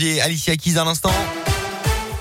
Alicia Keys à l'instant.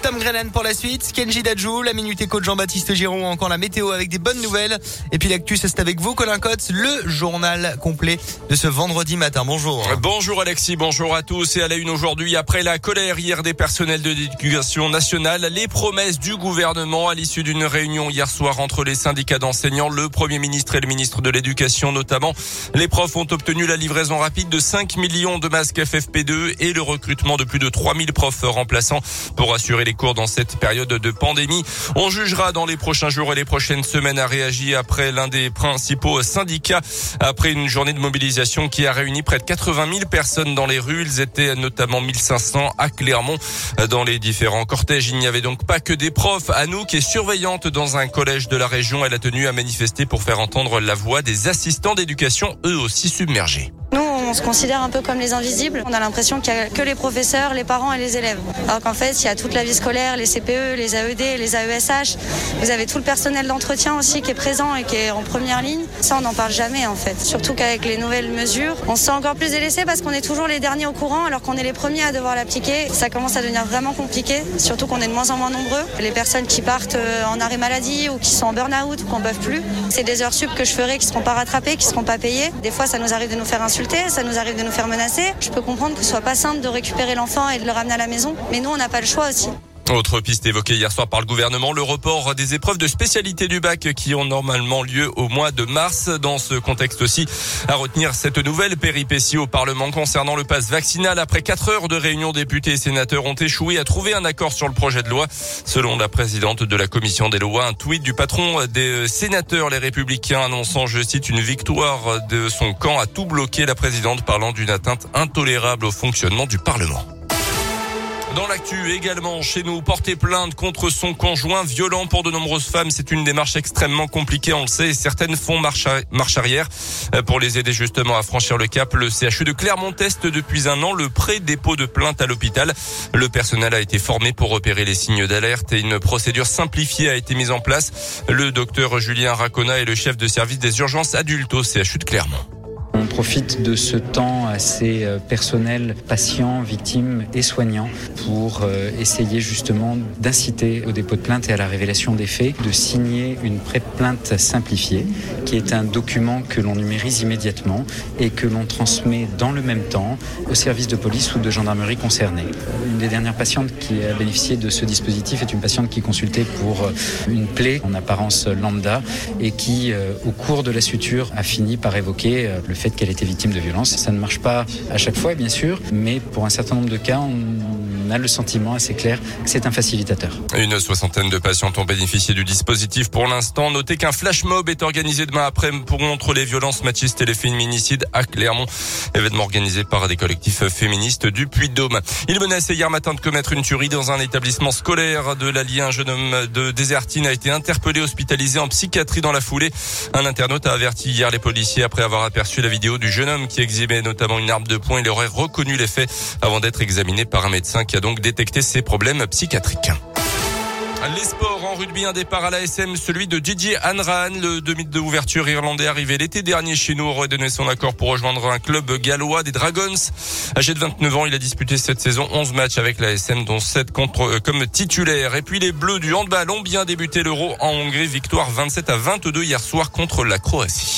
Tom Grennan pour la suite, Kenji Dajou, la Minute Éco de Jean-Baptiste Giron, encore la météo avec des bonnes nouvelles. Et puis l'actu, c'est avec vous, Colin Cotte, le journal complet de ce vendredi matin. Bonjour. Bonjour Alexis, bonjour à tous. Et à la une aujourd'hui, après la colère hier des personnels de l'éducation nationale, les promesses du gouvernement à l'issue d'une réunion hier soir entre les syndicats d'enseignants, le Premier ministre et le ministre de l'Éducation notamment. Les profs ont obtenu la livraison rapide de 5 millions de masques FFP2 et le recrutement de plus de 3000 profs remplaçants pour assurer les cours dans cette période de pandémie. On jugera dans les prochains jours et les prochaines semaines à réagir après l'un des principaux syndicats après une journée de mobilisation qui a réuni près de 80 000 personnes dans les rues. Ils étaient notamment 1500 à Clermont. Dans les différents cortèges, il n'y avait donc pas que des profs. Anouk est surveillante dans un collège de la région. Elle a tenu à manifester pour faire entendre la voix des assistants d'éducation, eux aussi submergés on se considère un peu comme les invisibles. On a l'impression qu'il n'y a que les professeurs, les parents et les élèves. Alors qu'en fait, il y a toute la vie scolaire, les CPE, les AED, les AESH. Vous avez tout le personnel d'entretien aussi qui est présent et qui est en première ligne. Ça, on n'en parle jamais en fait. Surtout qu'avec les nouvelles mesures, on se sent encore plus délaissé parce qu'on est toujours les derniers au courant alors qu'on est les premiers à devoir l'appliquer. Ça commence à devenir vraiment compliqué, surtout qu'on est de moins en moins nombreux. Les personnes qui partent euh, en arrêt maladie ou qui sont en burn-out ou qu'on ne peuvent plus, c'est des heures sup que je ferai qui ne seront pas rattrapées, qui ne seront pas payées. Des fois, ça nous arrive de nous faire insulter, ça nous arrive de nous faire menacer. Je peux comprendre que ce soit pas simple de récupérer l'enfant et de le ramener à la maison, mais nous, on n'a pas le choix aussi. Autre piste évoquée hier soir par le gouvernement, le report des épreuves de spécialité du bac qui ont normalement lieu au mois de mars. Dans ce contexte aussi, à retenir cette nouvelle péripétie au Parlement concernant le pass vaccinal. Après quatre heures de réunion, députés et sénateurs ont échoué à trouver un accord sur le projet de loi. Selon la présidente de la commission des lois, un tweet du patron des sénateurs, les républicains, annonçant, je cite, une victoire de son camp a tout bloqué. La présidente parlant d'une atteinte intolérable au fonctionnement du Parlement. Dans l'actu également, chez nous, porter plainte contre son conjoint violent pour de nombreuses femmes, c'est une démarche extrêmement compliquée, on le sait. Certaines font marche, arrière euh, pour les aider justement à franchir le cap. Le CHU de Clermont-Est depuis un an le pré-dépôt de plainte à l'hôpital. Le personnel a été formé pour repérer les signes d'alerte et une procédure simplifiée a été mise en place. Le docteur Julien Racona est le chef de service des urgences adultes au CHU de Clermont. Profite de ce temps assez euh, personnel, patients, victimes et soignants, pour euh, essayer justement d'inciter au dépôt de plainte et à la révélation des faits, de signer une pré-plainte simplifiée, qui est un document que l'on numérise immédiatement et que l'on transmet dans le même temps au service de police ou de gendarmerie concerné. Une des dernières patientes qui a bénéficié de ce dispositif est une patiente qui consultait pour euh, une plaie en apparence lambda et qui, au cours de la suture, a fini par évoquer le fait qu'elle était victime de violence. Ça ne marche pas à chaque fois, bien sûr, mais pour un certain nombre de cas, on a le sentiment assez clair que c'est un facilitateur. Une soixantaine de patients ont bénéficié du dispositif pour l'instant. Notez qu'un flash mob est organisé demain après pour contre les violences machistes et les féminicides à Clermont. Événement organisé par des collectifs féministes du Puy-de-Dôme. Il menaçait hier matin de commettre une tuerie dans un établissement scolaire de l'Allier. Un jeune homme de Désertine a été interpellé, hospitalisé en psychiatrie dans la foulée. Un internaute a averti hier les policiers après avoir aperçu la vidéo du jeune homme qui exhibait notamment une arme de poing. Il aurait reconnu les faits avant d'être examiné par un médecin qui a donc détecté ses problèmes psychiatriques. Les sports en rugby, un départ à la SM, celui de Gigi Hanran, le demi de ouverture irlandais arrivé l'été dernier chez nous, aurait donné son accord pour rejoindre un club gallois des Dragons. Âgé de 29 ans, il a disputé cette saison 11 matchs avec la SM, dont 7 contre, euh, comme titulaire. Et puis les Bleus du handball ont bien débuté l'Euro en Hongrie, victoire 27 à 22 hier soir contre la Croatie.